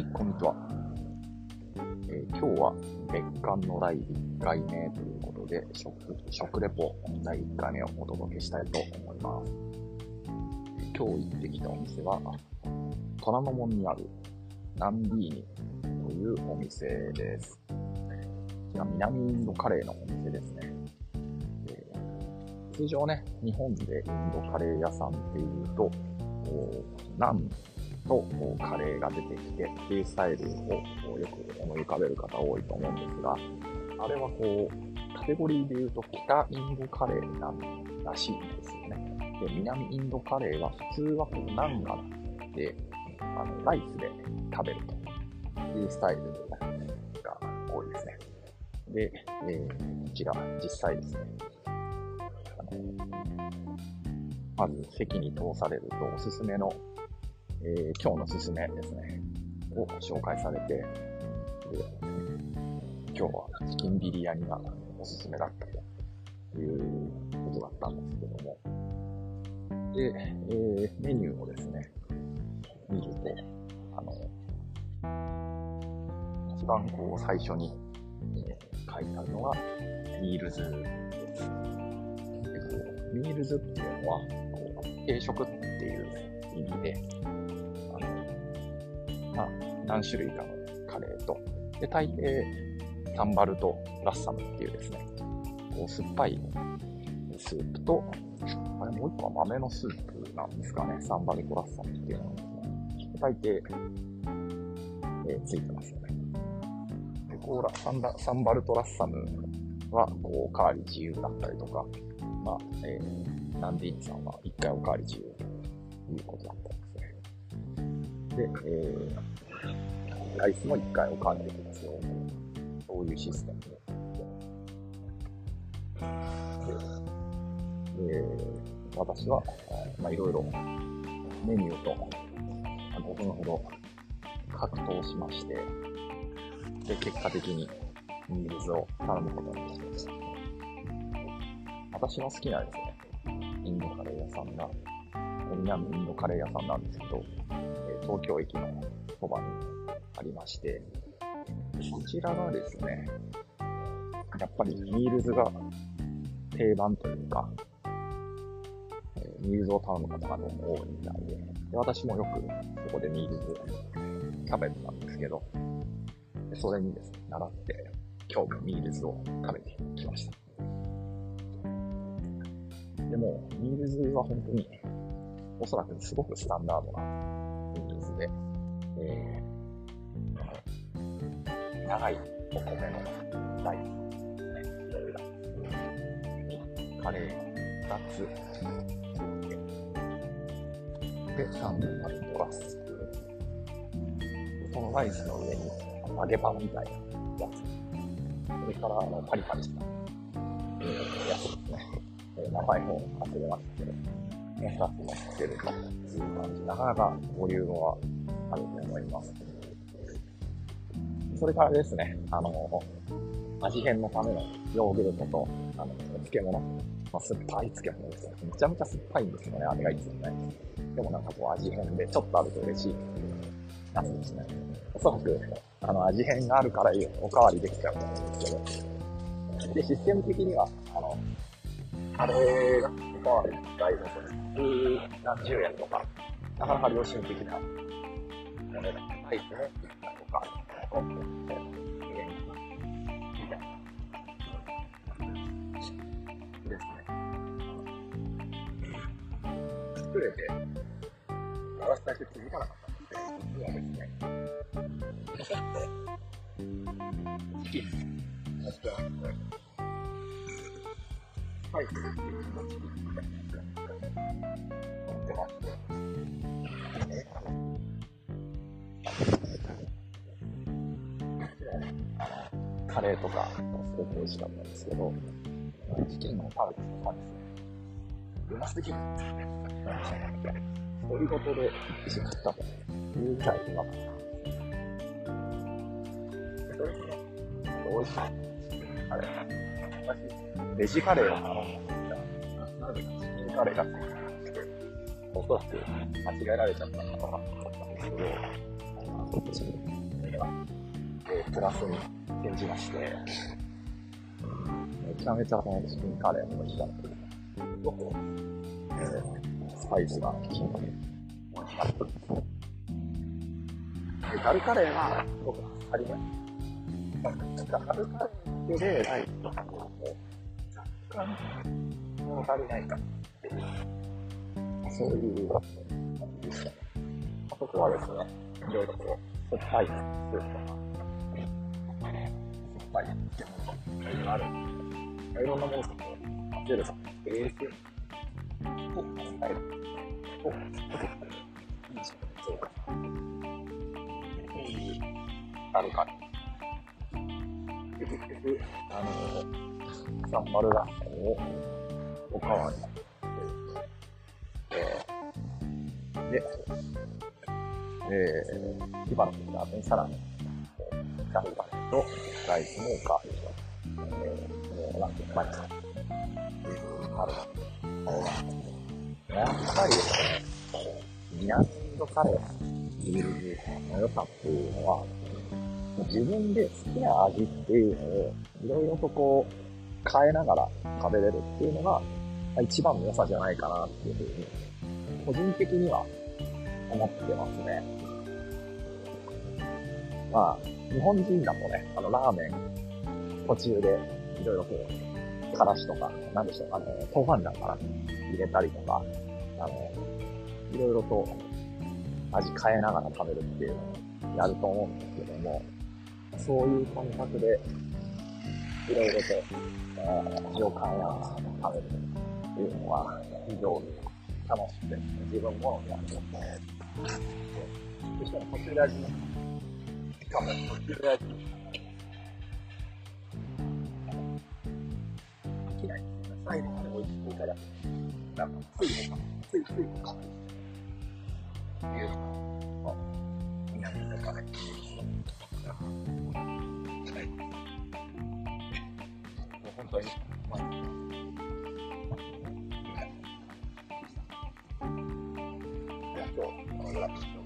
こんにちは。えー今日は月間の第1回目ということで、食、食レポ第1回目をお届けしたいと思います。今日行ってきたお店は、虎ノ門にあるナンディーニというお店です。こちら南インドカレーのお店ですね。えー通常ね、日本でインドカレー屋さんっていうと、こうナンとカレーが出てきてっていうスタイルをよく思い浮かべる方多いと思うんですが、あれはこう、カテゴリーで言うと北インドカレーなんらしいんですよね。で、南インドカレーは普通はこうナンがあって、あの、ライスで食べるというスタイルが多いですね。で、えーこちら実際ですね、あのまず席に通されるとおすすめのえー今日のすすめですね、を紹介されて、で今日はチキンビリヤニがおすすめだったということだったんですけども、で、えーメニューをですね、見ると、あの、一番こう最初に、えー書いてあるのが、ミールズです。ミールズっていうのは、こう定食っていう意味で、何種類かのカレーと、で、大抵、サンバルとラッサムっていうですね、こう、酸っぱいスープと、あれもう一個は豆のスープなんですかね、サンバルとラッサムっていうのはですね、大抵、えーついてますよね。で、こうラサンダ、サンバルとラッサムは、こう、おかわり自由だったりとか、まあ、えー、ナンディーニさんは一回おかわり自由ということだったんですね。で、えー、ライスも1回おかわりできますよ。そういうシステムで。で、えー、私は、まあ、いろいろメニューと5分ほど格闘しまして、で、結果的にミールズを頼むことにしました。私の好きなですね、インドカレー屋さんが、南インドカレー屋さんなんですけど、え東京駅のそばにありまして、こちらがですね、やっぱりミールズが定番というか、えーミールズを頼む方がどうも多いみたいで、で私もよくそこでミールズ食べてたんですけど、それにですね、習って、今日もミールズを食べてきました。でも、ミールズは本当に、おそらくすごくスタンダードなミールズで、長いお米のライス、カレーが2つ、で、サンドパルトラス。このライスの上に揚げパンみたいなやつ。それから、あの、パリパリした、えやつですね。えー名前も忘れましたけど、ね、2つ乗ってるという感じ。なかなかボリュームはあると思います。それからですね、あの、味変のためのヨーグルトと、あの、漬物。まあ、酸っぱい漬物ですね。めちゃめちゃ酸っぱいんですよね、あれがいつもね。でもなんかこう味変でちょっとあると嬉しいやつですね。おそらく、あの、味変があるからおかわりできちゃうと思うんですけど。で、システム的には、あの、カレーがおかわり大の十何十円とか、なかなか良心的なもので、アイスも一杯とか、コンポみたいな、みたいな。ですね。作れて、私だけ気づかなかったんですけど、実はですね、ちょっと、チキン、やってますね。はい、っていう気持ちになってまして。あのカレーとか、すごく美味しかったんですけど、チキンを食べてたんですね。うますぎるんですよね。そういうことで美味しかったというぐらいうまかった。それで、美味しい。あれ、私、ベジカレーを頼んだんですが、なぜかチキンカレーがついたです、おそらく間違えられちゃったのかなと思ったんですけど、えー、プラスに転じまして、めちゃめちゃこのチキンカレーの美味しかったです。すごく、えー、スパイスが効いて、美味しかったです。で、ダルカレーは、すごくあります。ダルカレーでライトとかも、若干、物足りないかっていう、そういう感じでしたね。そこはですね、いろいろこう、酸っぱいスープとか、酸っぱいってものが、いろいろあるんですけど、いろんなものとこう、混ぜるさ、ベースを考えると、いいですよね、そうか。あるか、結局、あの、サンマルラッコをおかわりで、えー、火花の後にさらに、キャンパーとライスもおかわりします。えー、もうなんてうまいか。っていうのあるのが、やっぱりですね、ミナンドカレーの良さっていうのは、自分で好きな味っていうのを、いろいろとこう、変えながら食べれるっていうのが、一番の良さじゃないかなっていうふうに、個人的には思ってますね。まあ、日本人だとね、あの、ラーメン、途中で、いろいろこう、からしとか、なんでしょう、あの、豆板醤かな、入れたりとか、あの、いろいろと味変えながら食べるっていうのをやると思うんですけども、そういう感覚で、いろいろと、えー、味を変えながら食べるっていうのは、非常に楽しくて、自分もやってますね。そして途中で味、しかも途中で味飽きない。最後まで美味しくいただく。なんか、ついとか、ついついとか、いうのが、南のカレー。当に。まあ、じゃあ今日、このぐらい。